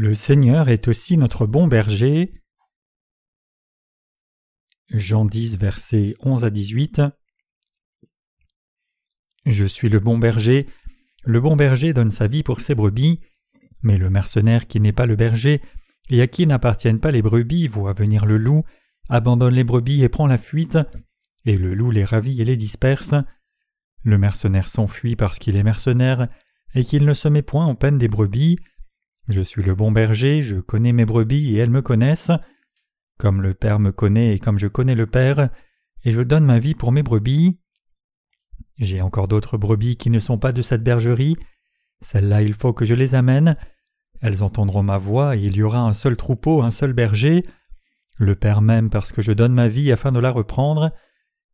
Le Seigneur est aussi notre bon berger. Jean 10, versets 11 à 18. Je suis le bon berger. Le bon berger donne sa vie pour ses brebis, mais le mercenaire qui n'est pas le berger et à qui n'appartiennent pas les brebis voit venir le loup, abandonne les brebis et prend la fuite, et le loup les ravit et les disperse. Le mercenaire s'enfuit parce qu'il est mercenaire et qu'il ne se met point en peine des brebis. Je suis le bon berger, je connais mes brebis et elles me connaissent. Comme le Père me connaît et comme je connais le Père, et je donne ma vie pour mes brebis. J'ai encore d'autres brebis qui ne sont pas de cette bergerie. Celles-là, il faut que je les amène. Elles entendront ma voix et il y aura un seul troupeau, un seul berger. Le Père m'aime parce que je donne ma vie afin de la reprendre.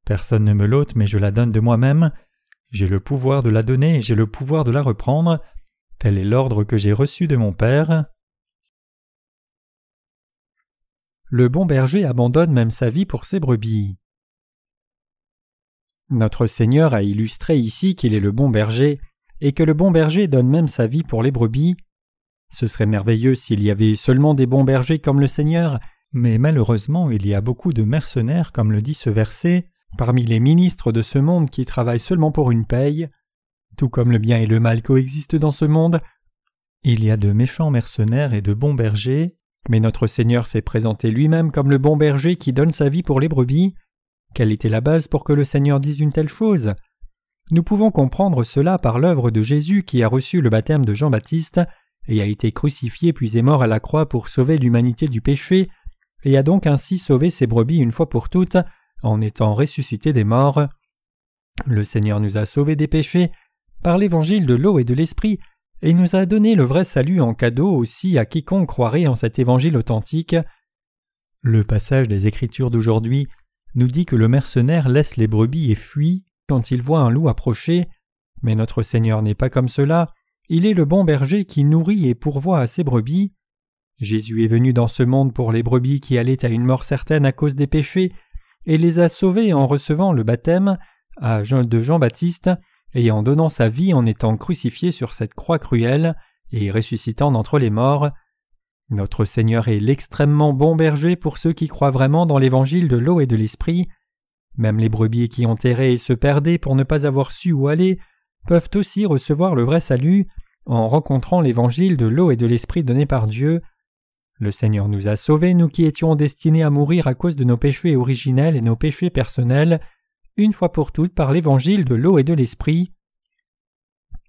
Personne ne me l'ôte, mais je la donne de moi-même. J'ai le pouvoir de la donner j'ai le pouvoir de la reprendre. Tel est l'ordre que j'ai reçu de mon Père. Le bon berger abandonne même sa vie pour ses brebis. Notre Seigneur a illustré ici qu'il est le bon berger, et que le bon berger donne même sa vie pour les brebis. Ce serait merveilleux s'il y avait seulement des bons bergers comme le Seigneur, mais malheureusement il y a beaucoup de mercenaires, comme le dit ce verset, parmi les ministres de ce monde qui travaillent seulement pour une paye. Tout comme le bien et le mal coexistent dans ce monde, il y a de méchants mercenaires et de bons bergers, mais notre Seigneur s'est présenté lui-même comme le bon berger qui donne sa vie pour les brebis. Quelle était la base pour que le Seigneur dise une telle chose? Nous pouvons comprendre cela par l'œuvre de Jésus qui a reçu le baptême de Jean-Baptiste et a été crucifié puis est mort à la croix pour sauver l'humanité du péché, et a donc ainsi sauvé ses brebis une fois pour toutes en étant ressuscité des morts. Le Seigneur nous a sauvés des péchés par l'évangile de l'eau et de l'esprit, et nous a donné le vrai salut en cadeau aussi à quiconque croirait en cet évangile authentique. Le passage des Écritures d'aujourd'hui nous dit que le mercenaire laisse les brebis et fuit quand il voit un loup approcher, mais notre Seigneur n'est pas comme cela, il est le bon berger qui nourrit et pourvoit à ses brebis. Jésus est venu dans ce monde pour les brebis qui allaient à une mort certaine à cause des péchés, et les a sauvés en recevant le baptême de Jean-Baptiste et en donnant sa vie en étant crucifié sur cette croix cruelle et ressuscitant d'entre les morts. Notre Seigneur est l'extrêmement bon berger pour ceux qui croient vraiment dans l'évangile de l'eau et de l'esprit. Même les brebis qui ont erré et se perdaient pour ne pas avoir su où aller peuvent aussi recevoir le vrai salut en rencontrant l'évangile de l'eau et de l'esprit donné par Dieu. Le Seigneur nous a sauvés, nous qui étions destinés à mourir à cause de nos péchés originels et nos péchés personnels, une fois pour toutes par l'évangile de l'eau et de l'esprit.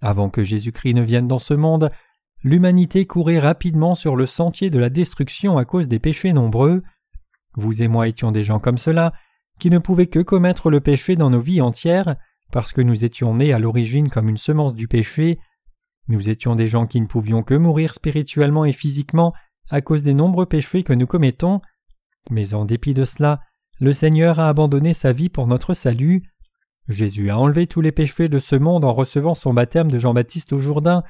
Avant que Jésus-Christ ne vienne dans ce monde, l'humanité courait rapidement sur le sentier de la destruction à cause des péchés nombreux. Vous et moi étions des gens comme cela, qui ne pouvaient que commettre le péché dans nos vies entières, parce que nous étions nés à l'origine comme une semence du péché. Nous étions des gens qui ne pouvions que mourir spirituellement et physiquement à cause des nombreux péchés que nous commettons. Mais en dépit de cela, le Seigneur a abandonné sa vie pour notre salut. Jésus a enlevé tous les péchés de ce monde en recevant son baptême de Jean-Baptiste au Jourdain,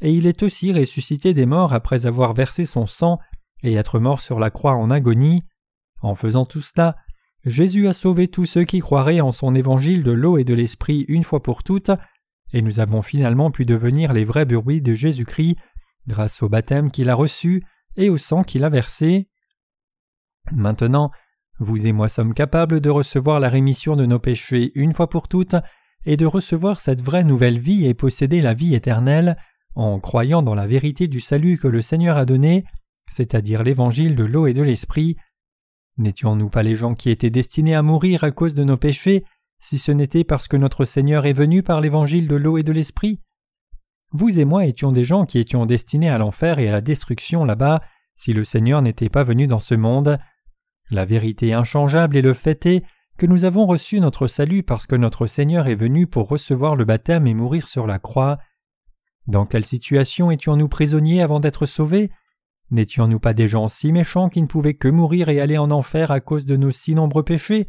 et il est aussi ressuscité des morts après avoir versé son sang et être mort sur la croix en agonie. En faisant tout cela, Jésus a sauvé tous ceux qui croiraient en son évangile de l'eau et de l'esprit une fois pour toutes, et nous avons finalement pu devenir les vrais bruits de Jésus-Christ grâce au baptême qu'il a reçu et au sang qu'il a versé. Maintenant, vous et moi sommes capables de recevoir la rémission de nos péchés une fois pour toutes et de recevoir cette vraie nouvelle vie et posséder la vie éternelle en croyant dans la vérité du salut que le Seigneur a donné, c'est-à-dire l'évangile de l'eau et de l'esprit. N'étions-nous pas les gens qui étaient destinés à mourir à cause de nos péchés si ce n'était parce que notre Seigneur est venu par l'évangile de l'eau et de l'esprit? Vous et moi étions des gens qui étions destinés à l'enfer et à la destruction là-bas si le Seigneur n'était pas venu dans ce monde. La vérité inchangeable et le fait est que nous avons reçu notre salut parce que notre Seigneur est venu pour recevoir le baptême et mourir sur la croix. Dans quelle situation étions-nous prisonniers avant d'être sauvés? N'étions-nous pas des gens si méchants qui ne pouvaient que mourir et aller en enfer à cause de nos si nombreux péchés?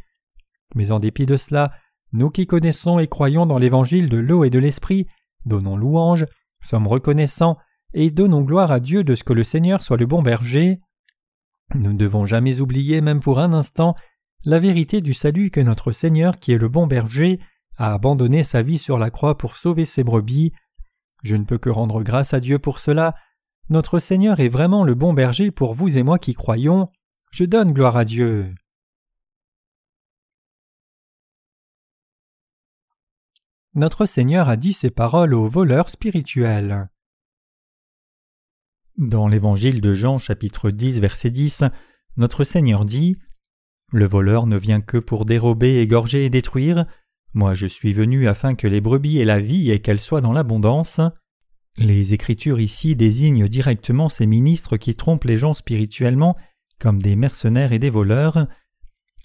Mais en dépit de cela, nous qui connaissons et croyons dans l'évangile de l'eau et de l'esprit, donnons louange, sommes reconnaissants et donnons gloire à Dieu de ce que le Seigneur soit le bon berger. Nous ne devons jamais oublier, même pour un instant, la vérité du salut que notre Seigneur, qui est le bon berger, a abandonné sa vie sur la croix pour sauver ses brebis. Je ne peux que rendre grâce à Dieu pour cela. notre Seigneur est vraiment le bon berger pour vous et moi qui croyons. Je donne gloire à Dieu. Notre Seigneur a dit ces paroles aux voleurs spirituels. Dans l'Évangile de Jean chapitre 10 verset 10, notre Seigneur dit Le voleur ne vient que pour dérober, égorger et détruire. Moi je suis venu afin que les brebis aient la vie et qu'elles soient dans l'abondance. Les Écritures ici désignent directement ces ministres qui trompent les gens spirituellement comme des mercenaires et des voleurs.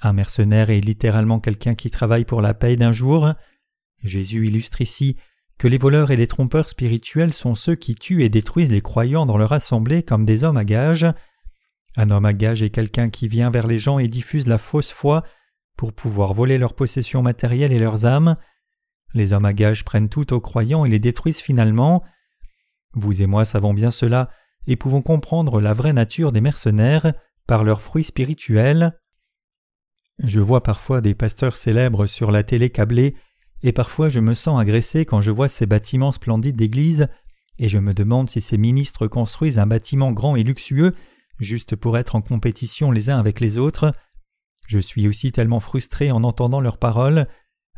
Un mercenaire est littéralement quelqu'un qui travaille pour la paye d'un jour. Jésus illustre ici que les voleurs et les trompeurs spirituels sont ceux qui tuent et détruisent les croyants dans leur assemblée comme des hommes à gage. Un homme à gage est quelqu'un qui vient vers les gens et diffuse la fausse foi pour pouvoir voler leurs possessions matérielles et leurs âmes. Les hommes à gage prennent tout aux croyants et les détruisent finalement. Vous et moi savons bien cela et pouvons comprendre la vraie nature des mercenaires par leurs fruits spirituels. Je vois parfois des pasteurs célèbres sur la télé câblée, et parfois je me sens agressé quand je vois ces bâtiments splendides d'église, et je me demande si ces ministres construisent un bâtiment grand et luxueux juste pour être en compétition les uns avec les autres. Je suis aussi tellement frustré en entendant leurs paroles.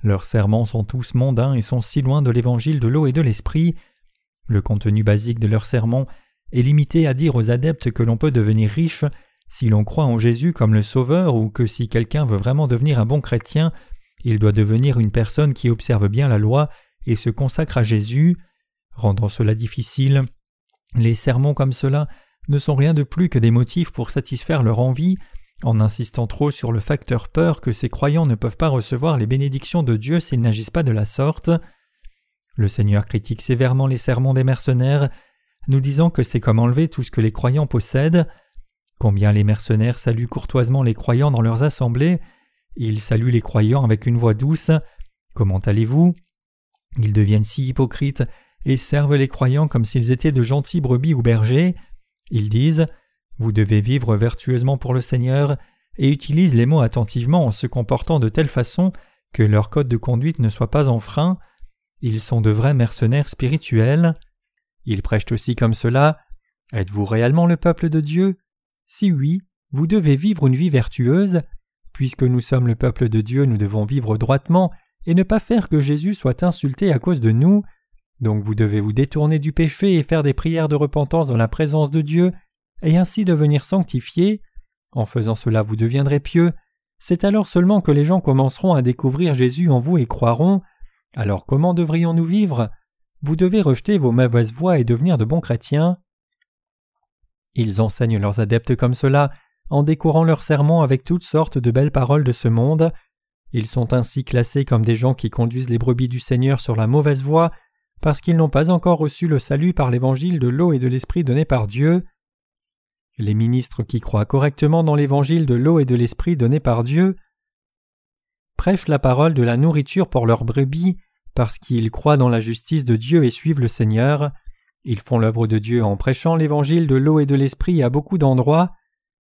Leurs serments sont tous mondains et sont si loin de l'évangile de l'eau et de l'esprit. Le contenu basique de leurs sermons est limité à dire aux adeptes que l'on peut devenir riche si l'on croit en Jésus comme le Sauveur ou que si quelqu'un veut vraiment devenir un bon chrétien, il doit devenir une personne qui observe bien la loi et se consacre à Jésus. Rendant cela difficile, les sermons comme cela ne sont rien de plus que des motifs pour satisfaire leur envie, en insistant trop sur le facteur peur que ces croyants ne peuvent pas recevoir les bénédictions de Dieu s'ils n'agissent pas de la sorte. Le Seigneur critique sévèrement les sermons des mercenaires, nous disant que c'est comme enlever tout ce que les croyants possèdent. Combien les mercenaires saluent courtoisement les croyants dans leurs assemblées, ils saluent les croyants avec une voix douce. Comment allez-vous? Ils deviennent si hypocrites et servent les croyants comme s'ils étaient de gentils brebis ou bergers. Ils disent Vous devez vivre vertueusement pour le Seigneur et utilisent les mots attentivement en se comportant de telle façon que leur code de conduite ne soit pas enfreint. Ils sont de vrais mercenaires spirituels. Ils prêchent aussi comme cela. Êtes-vous réellement le peuple de Dieu? Si oui, vous devez vivre une vie vertueuse. Puisque nous sommes le peuple de Dieu, nous devons vivre droitement et ne pas faire que Jésus soit insulté à cause de nous. Donc vous devez vous détourner du péché et faire des prières de repentance dans la présence de Dieu, et ainsi devenir sanctifiés. En faisant cela, vous deviendrez pieux. C'est alors seulement que les gens commenceront à découvrir Jésus en vous et croiront. Alors comment devrions-nous vivre? Vous devez rejeter vos mauvaises voies et devenir de bons chrétiens. Ils enseignent leurs adeptes comme cela, en décorant leurs sermons avec toutes sortes de belles paroles de ce monde. Ils sont ainsi classés comme des gens qui conduisent les brebis du Seigneur sur la mauvaise voie, parce qu'ils n'ont pas encore reçu le salut par l'évangile de l'eau et de l'esprit donné par Dieu. Les ministres qui croient correctement dans l'évangile de l'eau et de l'esprit donné par Dieu prêchent la parole de la nourriture pour leurs brebis parce qu'ils croient dans la justice de Dieu et suivent le Seigneur. Ils font l'œuvre de Dieu en prêchant l'évangile de l'eau et de l'esprit à beaucoup d'endroits.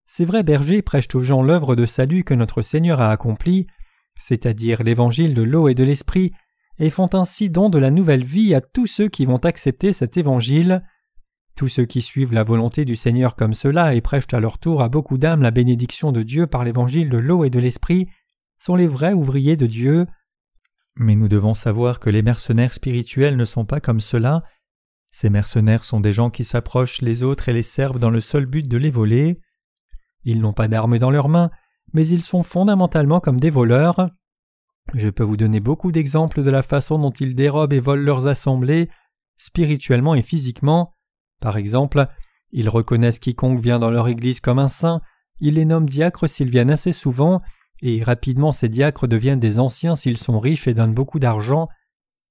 Ces vrais bergers prêchent aux gens l'œuvre de salut que notre Seigneur a accomplie, c'est-à-dire l'évangile de l'eau et de l'esprit, et font ainsi don de la nouvelle vie à tous ceux qui vont accepter cet évangile. Tous ceux qui suivent la volonté du Seigneur comme cela et prêchent à leur tour à beaucoup d'âmes la bénédiction de Dieu par l'évangile de l'eau et de l'esprit sont les vrais ouvriers de Dieu. Mais nous devons savoir que les mercenaires spirituels ne sont pas comme cela. Ces mercenaires sont des gens qui s'approchent les autres et les servent dans le seul but de les voler. Ils n'ont pas d'armes dans leurs mains, mais ils sont fondamentalement comme des voleurs. Je peux vous donner beaucoup d'exemples de la façon dont ils dérobent et volent leurs assemblées, spirituellement et physiquement. Par exemple, ils reconnaissent quiconque vient dans leur église comme un saint, ils les nomment diacres s'ils viennent assez souvent, et rapidement ces diacres deviennent des anciens s'ils sont riches et donnent beaucoup d'argent.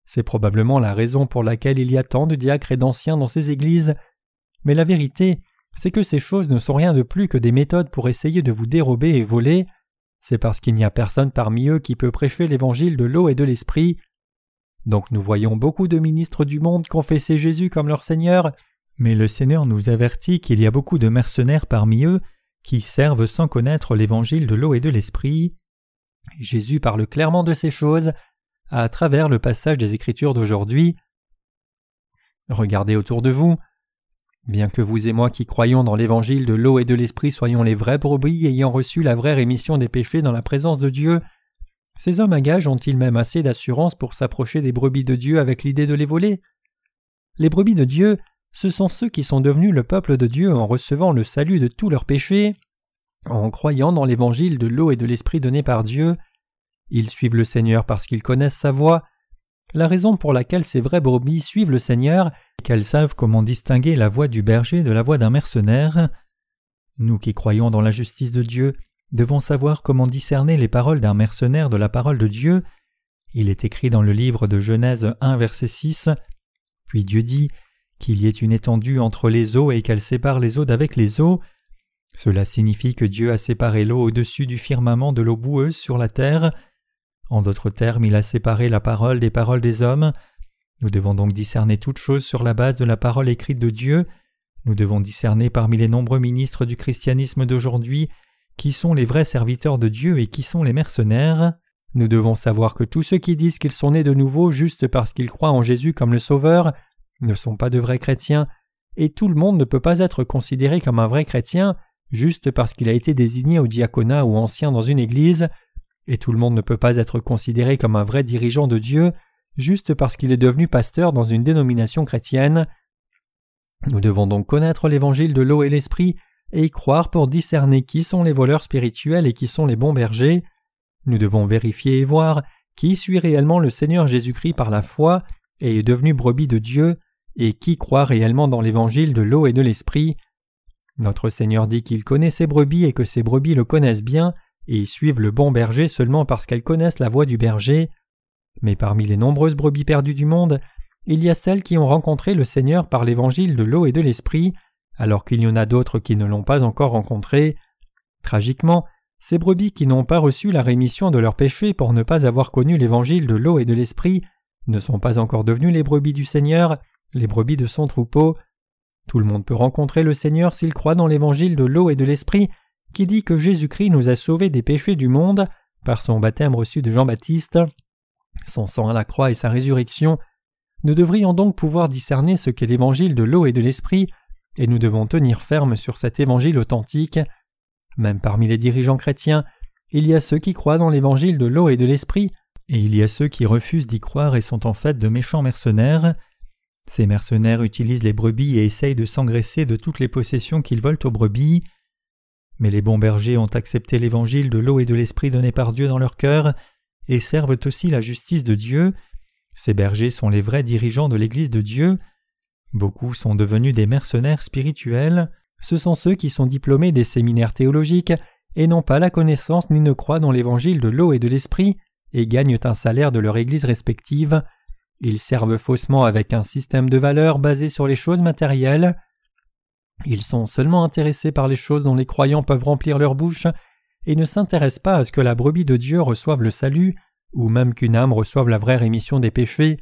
C'est probablement la raison pour laquelle il y a tant de diacres et d'anciens dans ces églises. Mais la vérité, c'est que ces choses ne sont rien de plus que des méthodes pour essayer de vous dérober et voler. C'est parce qu'il n'y a personne parmi eux qui peut prêcher l'évangile de l'eau et de l'esprit. Donc nous voyons beaucoup de ministres du monde confesser Jésus comme leur Seigneur, mais le Seigneur nous avertit qu'il y a beaucoup de mercenaires parmi eux qui servent sans connaître l'évangile de l'eau et de l'esprit. Jésus parle clairement de ces choses à travers le passage des Écritures d'aujourd'hui. Regardez autour de vous. Bien que vous et moi qui croyons dans l'évangile de l'eau et de l'esprit soyons les vrais brebis ayant reçu la vraie rémission des péchés dans la présence de Dieu, ces hommes à gage ont-ils même assez d'assurance pour s'approcher des brebis de Dieu avec l'idée de les voler? Les brebis de Dieu, ce sont ceux qui sont devenus le peuple de Dieu en recevant le salut de tous leurs péchés, en croyant dans l'évangile de l'eau et de l'esprit donné par Dieu. Ils suivent le Seigneur parce qu'ils connaissent sa voix, la raison pour laquelle ces vraies brebis suivent le Seigneur qu'elles savent comment distinguer la voix du berger de la voix d'un mercenaire. Nous qui croyons dans la justice de Dieu devons savoir comment discerner les paroles d'un mercenaire de la parole de Dieu. Il est écrit dans le livre de Genèse 1 verset 6 Puis Dieu dit qu'il y ait une étendue entre les eaux et qu'elle sépare les eaux d'avec les eaux. Cela signifie que Dieu a séparé l'eau au-dessus du firmament de l'eau boueuse sur la terre. En d'autres termes, il a séparé la parole des paroles des hommes. Nous devons donc discerner toutes choses sur la base de la parole écrite de Dieu. Nous devons discerner parmi les nombreux ministres du christianisme d'aujourd'hui qui sont les vrais serviteurs de Dieu et qui sont les mercenaires. Nous devons savoir que tous ceux qui disent qu'ils sont nés de nouveau juste parce qu'ils croient en Jésus comme le Sauveur ne sont pas de vrais chrétiens, et tout le monde ne peut pas être considéré comme un vrai chrétien juste parce qu'il a été désigné au diaconat ou ancien dans une église, et tout le monde ne peut pas être considéré comme un vrai dirigeant de Dieu juste parce qu'il est devenu pasteur dans une dénomination chrétienne. Nous devons donc connaître l'évangile de l'eau et l'esprit et y croire pour discerner qui sont les voleurs spirituels et qui sont les bons bergers. Nous devons vérifier et voir qui suit réellement le Seigneur Jésus-Christ par la foi et est devenu brebis de Dieu, et qui croit réellement dans l'évangile de l'eau et de l'esprit. Notre Seigneur dit qu'il connaît ses brebis et que ses brebis le connaissent bien, et suivent le bon berger seulement parce qu'elles connaissent la voix du berger. Mais parmi les nombreuses brebis perdues du monde, il y a celles qui ont rencontré le Seigneur par l'évangile de l'eau et de l'esprit, alors qu'il y en a d'autres qui ne l'ont pas encore rencontré. Tragiquement, ces brebis qui n'ont pas reçu la rémission de leurs péchés pour ne pas avoir connu l'évangile de l'eau et de l'esprit ne sont pas encore devenus les brebis du Seigneur, les brebis de son troupeau. Tout le monde peut rencontrer le Seigneur s'il croit dans l'évangile de l'eau et de l'esprit qui dit que Jésus-Christ nous a sauvés des péchés du monde par son baptême reçu de Jean-Baptiste, son sang à la croix et sa résurrection, nous devrions donc pouvoir discerner ce qu'est l'évangile de l'eau et de l'esprit, et nous devons tenir ferme sur cet évangile authentique. Même parmi les dirigeants chrétiens, il y a ceux qui croient dans l'évangile de l'eau et de l'esprit, et il y a ceux qui refusent d'y croire et sont en fait de méchants mercenaires. Ces mercenaires utilisent les brebis et essayent de s'engraisser de toutes les possessions qu'ils volent aux brebis. Mais les bons bergers ont accepté l'évangile de l'eau et de l'esprit donné par Dieu dans leur cœur et servent aussi la justice de Dieu. Ces bergers sont les vrais dirigeants de l'Église de Dieu. Beaucoup sont devenus des mercenaires spirituels. Ce sont ceux qui sont diplômés des séminaires théologiques et n'ont pas la connaissance ni ne croient dans l'évangile de l'eau et de l'esprit et gagnent un salaire de leur Église respective. Ils servent faussement avec un système de valeurs basé sur les choses matérielles. Ils sont seulement intéressés par les choses dont les croyants peuvent remplir leur bouche et ne s'intéressent pas à ce que la brebis de Dieu reçoive le salut ou même qu'une âme reçoive la vraie rémission des péchés.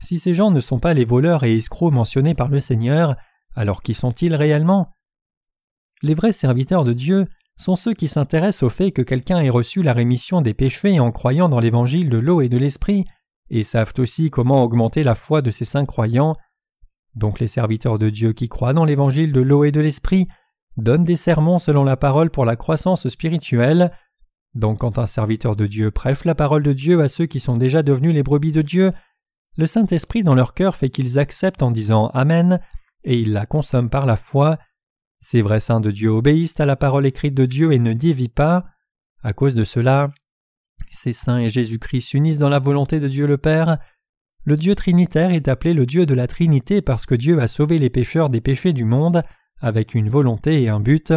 Si ces gens ne sont pas les voleurs et escrocs mentionnés par le Seigneur, alors qui sont-ils réellement? Les vrais serviteurs de Dieu sont ceux qui s'intéressent au fait que quelqu'un ait reçu la rémission des péchés en croyant dans l'évangile de l'eau et de l'esprit, et savent aussi comment augmenter la foi de ces saints croyants. Donc les serviteurs de Dieu qui croient dans l'évangile de l'eau et de l'esprit donnent des sermons selon la parole pour la croissance spirituelle. Donc quand un serviteur de Dieu prêche la parole de Dieu à ceux qui sont déjà devenus les brebis de Dieu, le Saint-Esprit dans leur cœur fait qu'ils acceptent en disant Amen, et ils la consomment par la foi. Ces vrais saints de Dieu obéissent à la parole écrite de Dieu et ne dévient pas. À cause de cela, ces saints et Jésus-Christ s'unissent dans la volonté de Dieu le Père, le Dieu trinitaire est appelé le Dieu de la Trinité parce que Dieu a sauvé les pécheurs des péchés du monde avec une volonté et un but.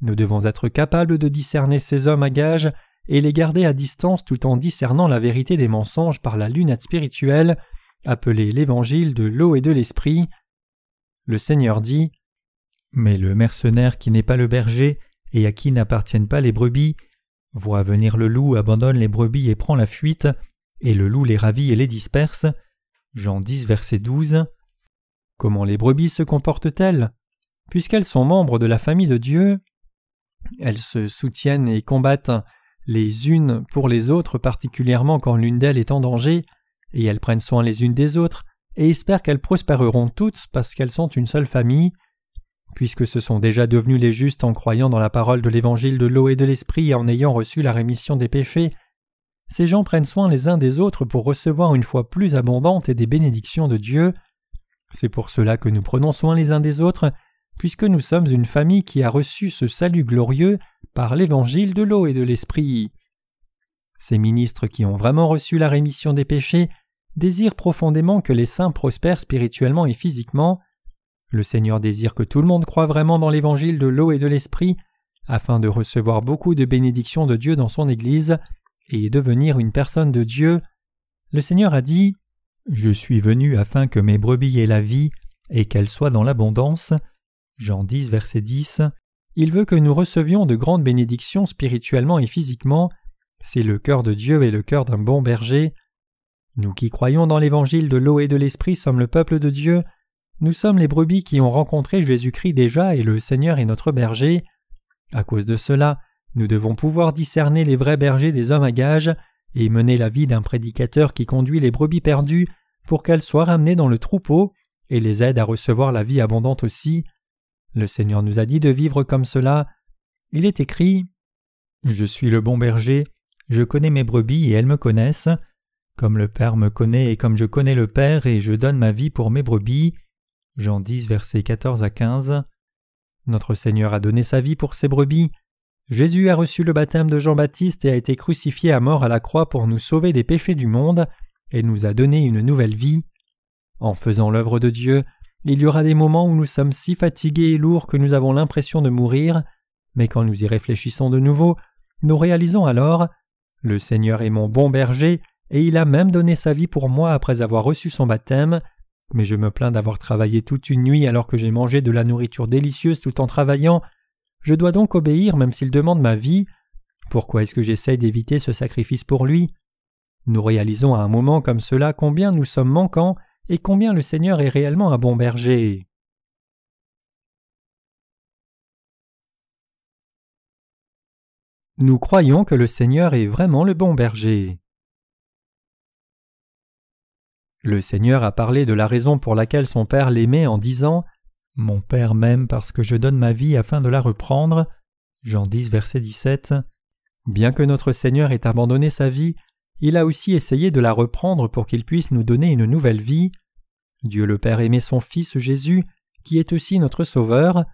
Nous devons être capables de discerner ces hommes à gage et les garder à distance tout en discernant la vérité des mensonges par la lunette spirituelle, appelée l'évangile de l'eau et de l'esprit. Le Seigneur dit Mais le mercenaire qui n'est pas le berger et à qui n'appartiennent pas les brebis, voit venir le loup, abandonne les brebis et prend la fuite, et le loup les ravit et les disperse. Jean 10, verset 12. Comment les brebis se comportent-elles? Puisqu'elles sont membres de la famille de Dieu, elles se soutiennent et combattent les unes pour les autres, particulièrement quand l'une d'elles est en danger, et elles prennent soin les unes des autres, et espèrent qu'elles prospéreront toutes parce qu'elles sont une seule famille. Puisque ce sont déjà devenus les justes en croyant dans la parole de l'évangile de l'eau et de l'esprit et en ayant reçu la rémission des péchés, ces gens prennent soin les uns des autres pour recevoir une foi plus abondante et des bénédictions de Dieu. C'est pour cela que nous prenons soin les uns des autres, puisque nous sommes une famille qui a reçu ce salut glorieux par l'évangile de l'eau et de l'esprit. Ces ministres qui ont vraiment reçu la rémission des péchés désirent profondément que les saints prospèrent spirituellement et physiquement. Le Seigneur désire que tout le monde croie vraiment dans l'évangile de l'eau et de l'esprit, afin de recevoir beaucoup de bénédictions de Dieu dans son Église et devenir une personne de Dieu. Le Seigneur a dit Je suis venu afin que mes brebis aient la vie et qu'elles soient dans l'abondance. Jean 10, verset 10. Il veut que nous recevions de grandes bénédictions spirituellement et physiquement. C'est le cœur de Dieu et le cœur d'un bon berger. Nous qui croyons dans l'évangile de l'eau et de l'esprit sommes le peuple de Dieu. Nous sommes les brebis qui ont rencontré Jésus-Christ déjà et le Seigneur est notre berger. À cause de cela, nous devons pouvoir discerner les vrais bergers des hommes à gages et mener la vie d'un prédicateur qui conduit les brebis perdues pour qu'elles soient ramenées dans le troupeau et les aide à recevoir la vie abondante aussi. Le Seigneur nous a dit de vivre comme cela. Il est écrit Je suis le bon berger, je connais mes brebis et elles me connaissent. Comme le Père me connaît et comme je connais le Père et je donne ma vie pour mes brebis. Jean 10, versets 14 à 15. Notre Seigneur a donné sa vie pour ses brebis. Jésus a reçu le baptême de Jean-Baptiste et a été crucifié à mort à la croix pour nous sauver des péchés du monde et nous a donné une nouvelle vie. En faisant l'œuvre de Dieu, il y aura des moments où nous sommes si fatigués et lourds que nous avons l'impression de mourir, mais quand nous y réfléchissons de nouveau, nous réalisons alors Le Seigneur est mon bon berger, et il a même donné sa vie pour moi après avoir reçu son baptême, mais je me plains d'avoir travaillé toute une nuit alors que j'ai mangé de la nourriture délicieuse tout en travaillant. Je dois donc obéir même s'il demande ma vie. Pourquoi est-ce que j'essaye d'éviter ce sacrifice pour lui? Nous réalisons à un moment comme cela combien nous sommes manquants et combien le Seigneur est réellement un bon berger. Nous croyons que le Seigneur est vraiment le bon berger. Le Seigneur a parlé de la raison pour laquelle son Père l'aimait en disant Mon Père m'aime parce que je donne ma vie afin de la reprendre. Jean 10, verset 17. Bien que notre Seigneur ait abandonné sa vie, il a aussi essayé de la reprendre pour qu'il puisse nous donner une nouvelle vie. Dieu le Père aimait son Fils Jésus, qui est aussi notre Sauveur.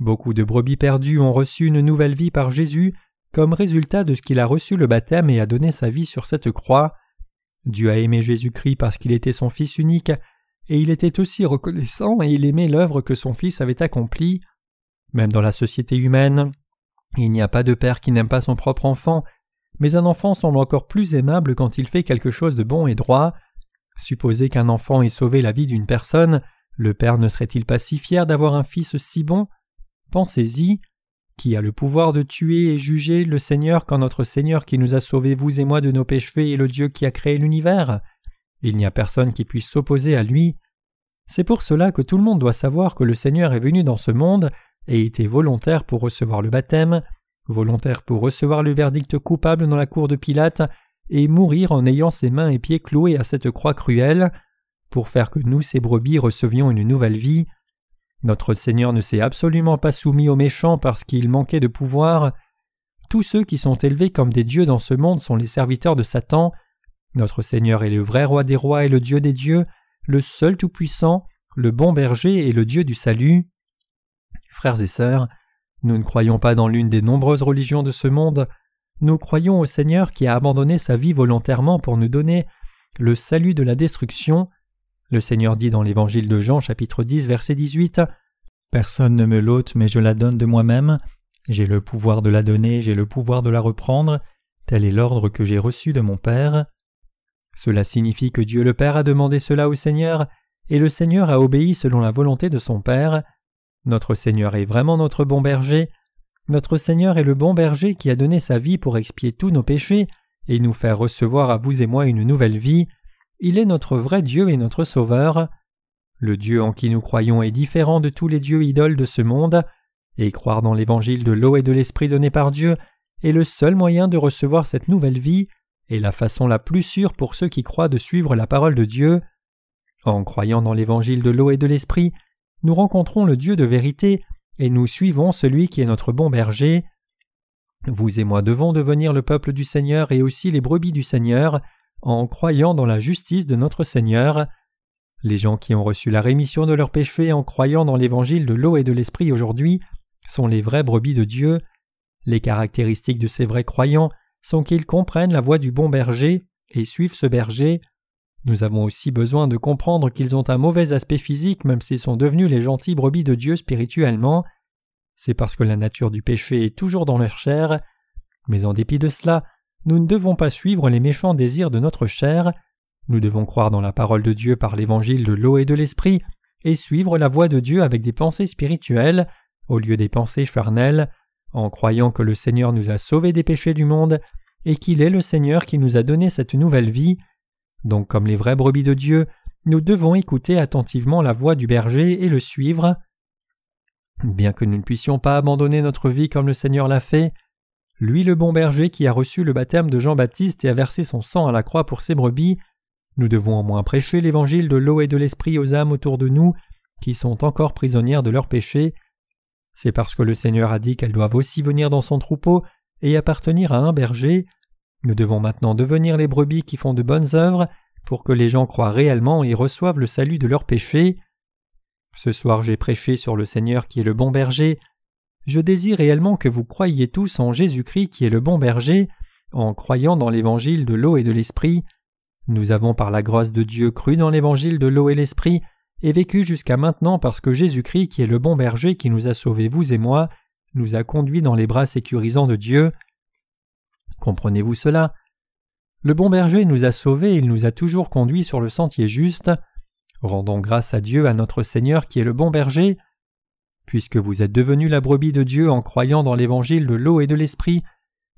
Beaucoup de brebis perdues ont reçu une nouvelle vie par Jésus comme résultat de ce qu'il a reçu le baptême et a donné sa vie sur cette croix. Dieu a aimé Jésus-Christ parce qu'il était son Fils unique, et il était aussi reconnaissant et il aimait l'œuvre que son Fils avait accomplie. Même dans la société humaine, il n'y a pas de père qui n'aime pas son propre enfant, mais un enfant semble encore plus aimable quand il fait quelque chose de bon et droit. Supposez qu'un enfant ait sauvé la vie d'une personne, le père ne serait-il pas si fier d'avoir un fils si bon? Pensez-y. Qui a le pouvoir de tuer et juger le Seigneur quand notre Seigneur qui nous a sauvés, vous et moi, de nos péchés est le Dieu qui a créé l'univers? Il n'y a personne qui puisse s'opposer à lui. C'est pour cela que tout le monde doit savoir que le Seigneur est venu dans ce monde et était volontaire pour recevoir le baptême, volontaire pour recevoir le verdict coupable dans la cour de Pilate, et mourir en ayant ses mains et pieds cloués à cette croix cruelle, pour faire que nous, ces brebis, recevions une nouvelle vie. Notre Seigneur ne s'est absolument pas soumis aux méchants parce qu'il manquait de pouvoir. Tous ceux qui sont élevés comme des dieux dans ce monde sont les serviteurs de Satan. Notre Seigneur est le vrai roi des rois et le Dieu des dieux, le seul Tout-Puissant, le bon berger et le Dieu du salut. Frères et sœurs, nous ne croyons pas dans l'une des nombreuses religions de ce monde, nous croyons au Seigneur qui a abandonné sa vie volontairement pour nous donner le salut de la destruction, le Seigneur dit dans l'Évangile de Jean chapitre 10 verset 18 Personne ne me l'ôte mais je la donne de moi-même, j'ai le pouvoir de la donner, j'ai le pouvoir de la reprendre, tel est l'ordre que j'ai reçu de mon Père. Cela signifie que Dieu le Père a demandé cela au Seigneur, et le Seigneur a obéi selon la volonté de son Père. Notre Seigneur est vraiment notre bon berger, notre Seigneur est le bon berger qui a donné sa vie pour expier tous nos péchés et nous faire recevoir à vous et moi une nouvelle vie. Il est notre vrai Dieu et notre Sauveur. Le Dieu en qui nous croyons est différent de tous les dieux idoles de ce monde, et croire dans l'évangile de l'eau et de l'esprit donné par Dieu est le seul moyen de recevoir cette nouvelle vie et la façon la plus sûre pour ceux qui croient de suivre la parole de Dieu. En croyant dans l'évangile de l'eau et de l'esprit, nous rencontrons le Dieu de vérité et nous suivons celui qui est notre bon berger. Vous et moi devons devenir le peuple du Seigneur et aussi les brebis du Seigneur en croyant dans la justice de notre Seigneur. Les gens qui ont reçu la rémission de leurs péchés en croyant dans l'évangile de l'eau et de l'esprit aujourd'hui sont les vrais brebis de Dieu. Les caractéristiques de ces vrais croyants sont qu'ils comprennent la voix du bon berger et suivent ce berger. Nous avons aussi besoin de comprendre qu'ils ont un mauvais aspect physique même s'ils sont devenus les gentils brebis de Dieu spirituellement. C'est parce que la nature du péché est toujours dans leur chair. Mais en dépit de cela, nous ne devons pas suivre les méchants désirs de notre chair. Nous devons croire dans la parole de Dieu par l'évangile de l'eau et de l'esprit et suivre la voie de Dieu avec des pensées spirituelles au lieu des pensées charnelles, en croyant que le Seigneur nous a sauvés des péchés du monde et qu'il est le Seigneur qui nous a donné cette nouvelle vie. Donc comme les vrais brebis de Dieu, nous devons écouter attentivement la voix du berger et le suivre. Bien que nous ne puissions pas abandonner notre vie comme le Seigneur l'a fait, lui le bon berger qui a reçu le baptême de Jean-Baptiste et a versé son sang à la croix pour ses brebis, nous devons au moins prêcher l'évangile de l'eau et de l'esprit aux âmes autour de nous qui sont encore prisonnières de leurs péchés. C'est parce que le Seigneur a dit qu'elles doivent aussi venir dans son troupeau et appartenir à un berger. Nous devons maintenant devenir les brebis qui font de bonnes œuvres pour que les gens croient réellement et reçoivent le salut de leurs péchés. Ce soir j'ai prêché sur le Seigneur qui est le bon berger. Je désire réellement que vous croyiez tous en Jésus-Christ qui est le bon berger, en croyant dans l'évangile de l'eau et de l'esprit. Nous avons par la grâce de Dieu cru dans l'évangile de l'eau et l'esprit et vécu jusqu'à maintenant parce que Jésus-Christ qui est le bon berger qui nous a sauvés vous et moi, nous a conduits dans les bras sécurisants de Dieu. Comprenez-vous cela? Le bon berger nous a sauvés il nous a toujours conduits sur le sentier juste. Rendons grâce à Dieu, à notre Seigneur qui est le bon berger. Puisque vous êtes devenus la brebis de Dieu en croyant dans l'évangile de l'eau et de l'esprit,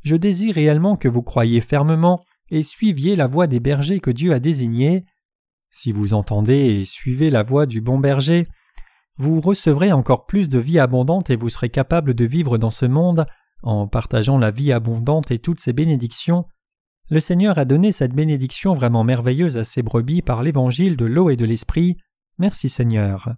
je désire réellement que vous croyiez fermement et suiviez la voie des bergers que Dieu a désignés. Si vous entendez et suivez la voie du bon berger, vous recevrez encore plus de vie abondante et vous serez capable de vivre dans ce monde en partageant la vie abondante et toutes ses bénédictions. Le Seigneur a donné cette bénédiction vraiment merveilleuse à ses brebis par l'évangile de l'eau et de l'esprit. Merci Seigneur.